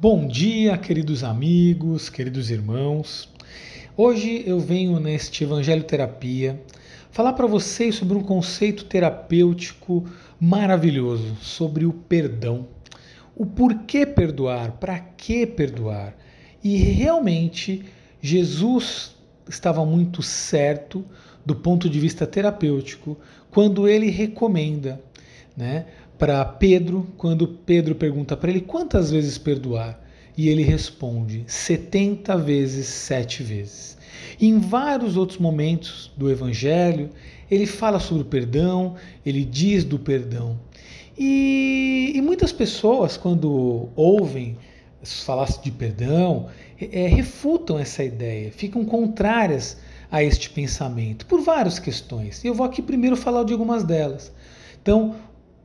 Bom dia, queridos amigos, queridos irmãos. Hoje eu venho neste Evangelho Terapia falar para vocês sobre um conceito terapêutico maravilhoso, sobre o perdão. O porquê perdoar, para que perdoar. E realmente Jesus estava muito certo do ponto de vista terapêutico quando ele recomenda, né, para Pedro, quando Pedro pergunta para ele quantas vezes perdoar. E ele responde 70 vezes, sete vezes. E em vários outros momentos do Evangelho, ele fala sobre o perdão, ele diz do perdão. E, e muitas pessoas, quando ouvem falar de perdão, é, refutam essa ideia, ficam contrárias a este pensamento, por várias questões. E eu vou aqui primeiro falar de algumas delas. Então,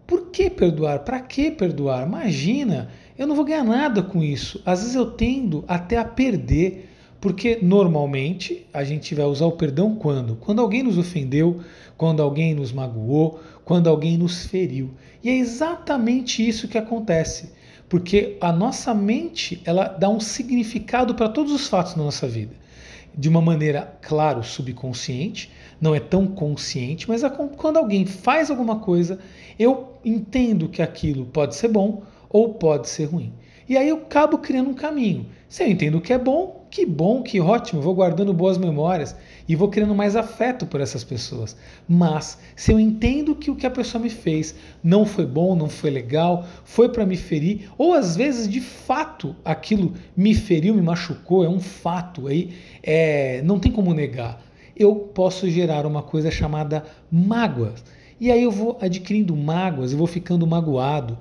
por que perdoar? Para que perdoar? Imagina, eu não vou ganhar nada com isso. Às vezes eu tendo até a perder, porque normalmente a gente vai usar o perdão quando? Quando alguém nos ofendeu, quando alguém nos magoou, quando alguém nos feriu. E é exatamente isso que acontece, porque a nossa mente, ela dá um significado para todos os fatos na nossa vida. De uma maneira, claro, subconsciente, não é tão consciente, mas quando alguém faz alguma coisa, eu entendo que aquilo pode ser bom ou pode ser ruim. E aí eu acabo criando um caminho. Se eu entendo que é bom, que bom, que ótimo, vou guardando boas memórias e vou criando mais afeto por essas pessoas. Mas se eu entendo que o que a pessoa me fez não foi bom, não foi legal, foi para me ferir, ou às vezes de fato aquilo me feriu, me machucou, é um fato aí, é, não tem como negar eu posso gerar uma coisa chamada mágoa. E aí eu vou adquirindo mágoas, eu vou ficando magoado.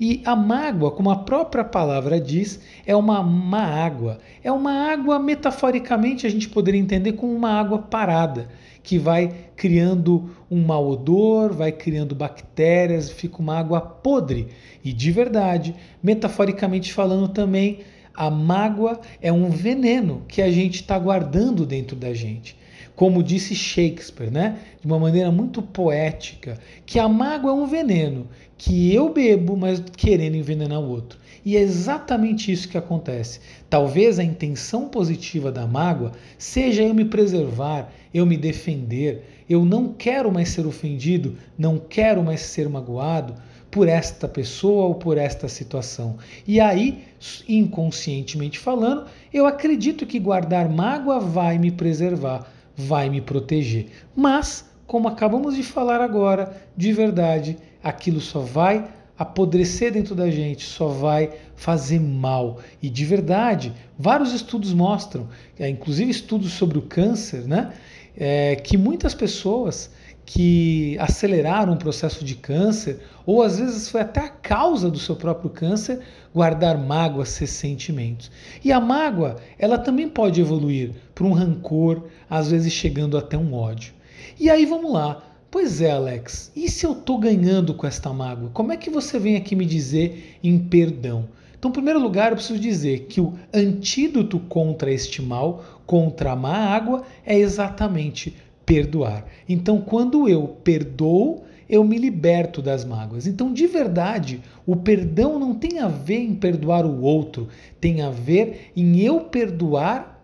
E a mágoa, como a própria palavra diz, é uma má água. É uma água, metaforicamente, a gente poderia entender como uma água parada, que vai criando um mau odor, vai criando bactérias, fica uma água podre. E de verdade, metaforicamente falando também, a mágoa é um veneno que a gente está guardando dentro da gente como disse Shakespeare, né? de uma maneira muito poética, que a mágoa é um veneno que eu bebo, mas querendo envenenar o outro. E é exatamente isso que acontece. Talvez a intenção positiva da mágoa seja eu me preservar, eu me defender, eu não quero mais ser ofendido, não quero mais ser magoado por esta pessoa ou por esta situação. E aí, inconscientemente falando, eu acredito que guardar mágoa vai me preservar vai me proteger. Mas, como acabamos de falar agora, de verdade, aquilo só vai apodrecer dentro da gente, só vai fazer mal. E de verdade, vários estudos mostram, é, inclusive estudos sobre o câncer, né, é, que muitas pessoas que aceleraram o processo de câncer, ou às vezes foi até a causa do seu próprio câncer, guardar mágoas, ressentimentos. E a mágoa, ela também pode evoluir para um rancor, às vezes chegando até um ódio. E aí vamos lá. Pois é, Alex, e se eu estou ganhando com esta mágoa? Como é que você vem aqui me dizer em perdão? Então, em primeiro lugar, eu preciso dizer que o antídoto contra este mal, contra a má água, é exatamente perdoar. Então, quando eu perdoo, eu me liberto das mágoas. Então, de verdade, o perdão não tem a ver em perdoar o outro, tem a ver em eu perdoar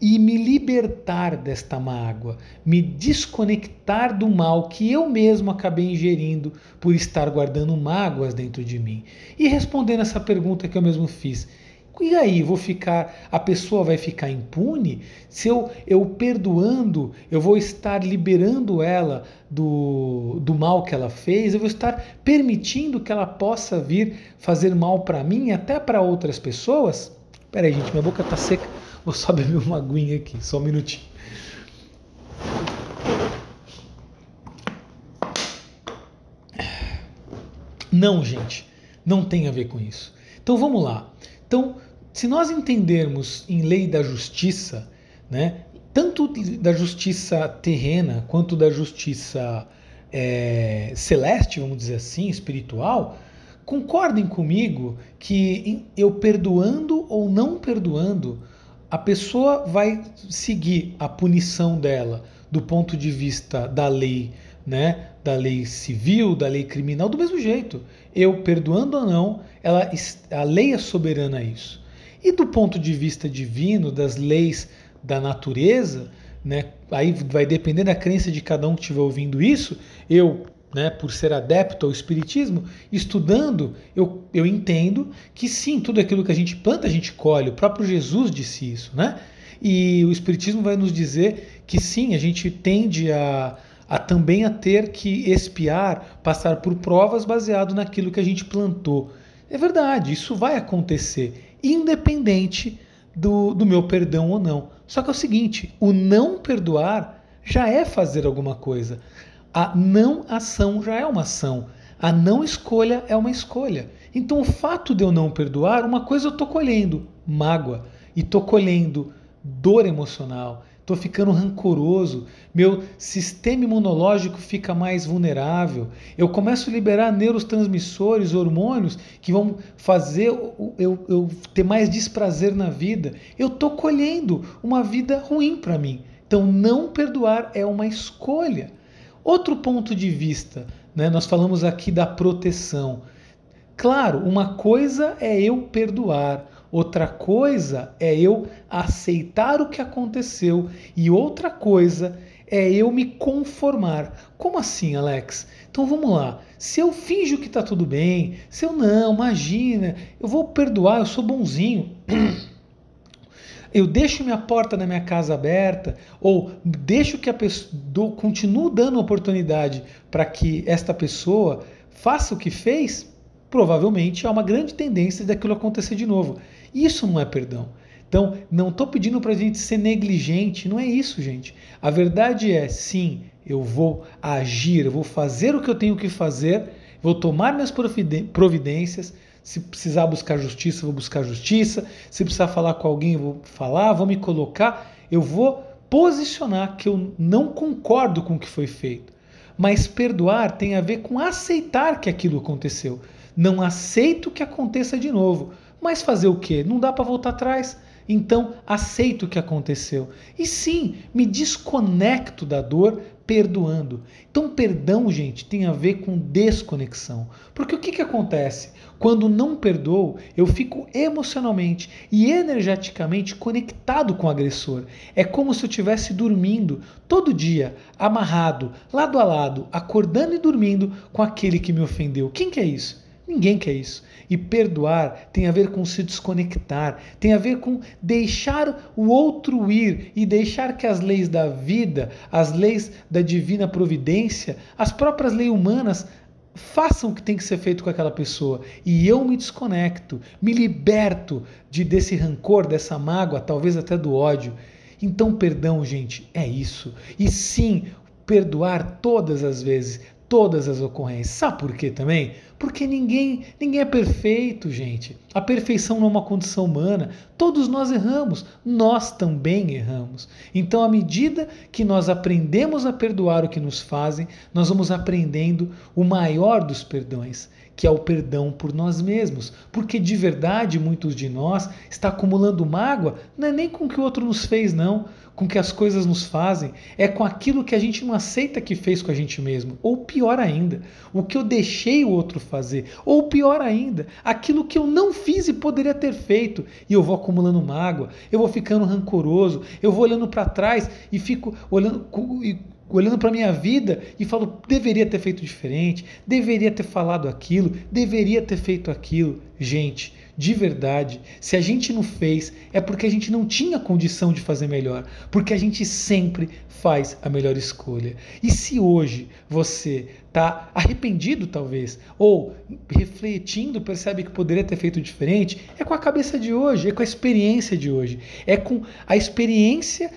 e me libertar desta mágoa, me desconectar do mal que eu mesmo acabei ingerindo por estar guardando mágoas dentro de mim. E respondendo essa pergunta que eu mesmo fiz, e aí, vou ficar, a pessoa vai ficar impune? Se eu, eu perdoando, eu vou estar liberando ela do, do mal que ela fez, eu vou estar permitindo que ela possa vir fazer mal para mim e até para outras pessoas? Peraí, gente, minha boca tá seca. Vou só beber uma aguinha aqui, só um minutinho. Não, gente, não tem a ver com isso. Então vamos lá. Então, se nós entendermos em lei da justiça, né, tanto da justiça terrena quanto da justiça é, celeste, vamos dizer assim, espiritual, concordem comigo que eu perdoando ou não perdoando, a pessoa vai seguir a punição dela do ponto de vista da lei né, da lei civil, da lei criminal, do mesmo jeito. Eu perdoando ou não, ela, a lei é soberana a isso. E do ponto de vista divino, das leis da natureza, né, aí vai depender da crença de cada um que estiver ouvindo isso. Eu, né, por ser adepto ao Espiritismo, estudando, eu, eu entendo que sim, tudo aquilo que a gente planta, a gente colhe. O próprio Jesus disse isso, né? E o Espiritismo vai nos dizer que sim, a gente tende a, a também a ter que espiar, passar por provas baseado naquilo que a gente plantou. É verdade, isso vai acontecer, independente do, do meu perdão ou não. Só que é o seguinte: o não perdoar já é fazer alguma coisa. A não ação já é uma ação. A não escolha é uma escolha. Então, o fato de eu não perdoar, uma coisa eu estou colhendo mágoa e estou colhendo dor emocional, estou ficando rancoroso, meu sistema imunológico fica mais vulnerável, eu começo a liberar neurotransmissores, hormônios que vão fazer eu, eu, eu ter mais desprazer na vida. Eu estou colhendo uma vida ruim para mim. Então, não perdoar é uma escolha. Outro ponto de vista, né, nós falamos aqui da proteção. Claro, uma coisa é eu perdoar, Outra coisa é eu aceitar o que aconteceu e outra coisa é eu me conformar. Como assim, Alex? Então vamos lá. Se eu finjo que está tudo bem, se eu não, imagina, eu vou perdoar, eu sou bonzinho. Eu deixo minha porta da minha casa aberta ou deixo que a pessoa dou, continuo dando oportunidade para que esta pessoa faça o que fez, provavelmente há uma grande tendência daquilo acontecer de novo. Isso não é perdão. Então, não estou pedindo para a gente ser negligente, não é isso, gente. A verdade é, sim, eu vou agir, eu vou fazer o que eu tenho que fazer, vou tomar minhas providências. Se precisar buscar justiça, vou buscar justiça. Se precisar falar com alguém, vou falar, vou me colocar. Eu vou posicionar que eu não concordo com o que foi feito. Mas perdoar tem a ver com aceitar que aquilo aconteceu. Não aceito que aconteça de novo. Mas fazer o quê? Não dá para voltar atrás. Então, aceito o que aconteceu. E sim, me desconecto da dor perdoando. Então, perdão, gente, tem a ver com desconexão. Porque o que, que acontece? Quando não perdoo, eu fico emocionalmente e energeticamente conectado com o agressor. É como se eu estivesse dormindo todo dia, amarrado, lado a lado, acordando e dormindo com aquele que me ofendeu. Quem que é isso? Ninguém quer isso. E perdoar tem a ver com se desconectar, tem a ver com deixar o outro ir e deixar que as leis da vida, as leis da divina providência, as próprias leis humanas façam o que tem que ser feito com aquela pessoa. E eu me desconecto, me liberto de desse rancor, dessa mágoa, talvez até do ódio. Então, perdão, gente, é isso. E sim, perdoar todas as vezes, todas as ocorrências. Sabe por quê também? Porque ninguém, ninguém é perfeito, gente. A perfeição não é uma condição humana. Todos nós erramos, nós também erramos. Então, à medida que nós aprendemos a perdoar o que nos fazem, nós vamos aprendendo o maior dos perdões, que é o perdão por nós mesmos. Porque de verdade, muitos de nós está acumulando mágoa, não é nem com o que o outro nos fez, não com que as coisas nos fazem, é com aquilo que a gente não aceita que fez com a gente mesmo. Ou pior ainda, o que eu deixei o outro fazer. Ou pior ainda, aquilo que eu não fiz e poderia ter feito. E eu vou acumulando mágoa, eu vou ficando rancoroso, eu vou olhando para trás e fico olhando olhando para minha vida e falo, deveria ter feito diferente, deveria ter falado aquilo, deveria ter feito aquilo. Gente, de verdade, se a gente não fez, é porque a gente não tinha condição de fazer melhor, porque a gente sempre faz a melhor escolha. E se hoje você está arrependido, talvez, ou refletindo, percebe que poderia ter feito diferente, é com a cabeça de hoje, é com a experiência de hoje, é com a experiência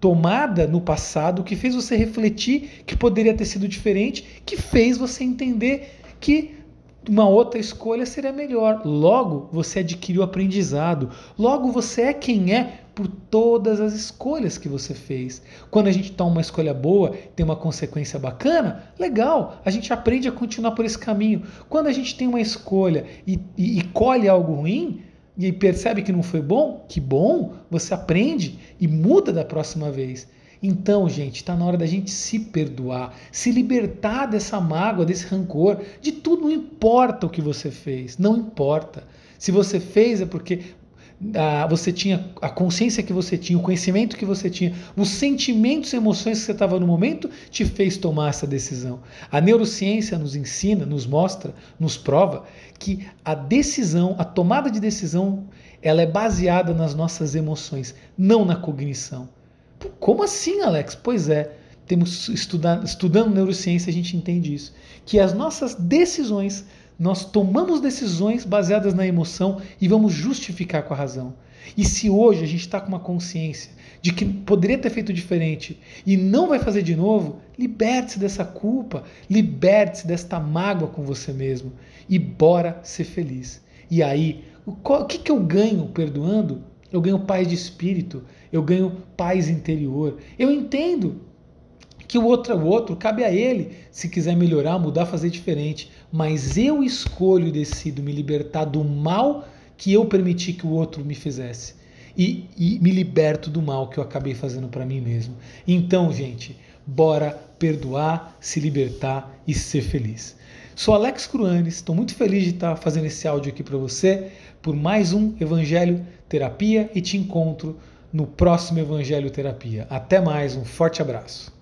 tomada no passado que fez você refletir que poderia ter sido diferente, que fez você entender que uma outra escolha seria melhor. Logo, você adquiriu aprendizado. Logo, você é quem é por todas as escolhas que você fez. Quando a gente toma uma escolha boa, tem uma consequência bacana, legal, a gente aprende a continuar por esse caminho. Quando a gente tem uma escolha e, e, e colhe algo ruim, e percebe que não foi bom, que bom, você aprende e muda da próxima vez. Então, gente, está na hora da gente se perdoar, se libertar dessa mágoa, desse rancor, de tudo. Não importa o que você fez, não importa. Se você fez é porque ah, você tinha a consciência que você tinha, o conhecimento que você tinha, os sentimentos e emoções que você estava no momento te fez tomar essa decisão. A neurociência nos ensina, nos mostra, nos prova que a decisão, a tomada de decisão, ela é baseada nas nossas emoções, não na cognição. Como assim, Alex? Pois é, temos estudando neurociência, a gente entende isso, que as nossas decisões nós tomamos decisões baseadas na emoção e vamos justificar com a razão. E se hoje a gente está com uma consciência de que poderia ter feito diferente e não vai fazer de novo, liberte-se dessa culpa, liberte-se desta mágoa com você mesmo e bora ser feliz. E aí, o, que, que eu ganho perdoando? Eu ganho paz de espírito, eu ganho paz interior. Eu entendo que o outro é o outro, cabe a ele, se quiser melhorar, mudar, fazer diferente. Mas eu escolho e decido me libertar do mal que eu permiti que o outro me fizesse. E, e me liberto do mal que eu acabei fazendo para mim mesmo. Então, gente, bora perdoar, se libertar e ser feliz. Sou Alex Cruanes, estou muito feliz de estar fazendo esse áudio aqui para você, por mais um Evangelho Terapia e te encontro no próximo Evangelho Terapia. Até mais, um forte abraço.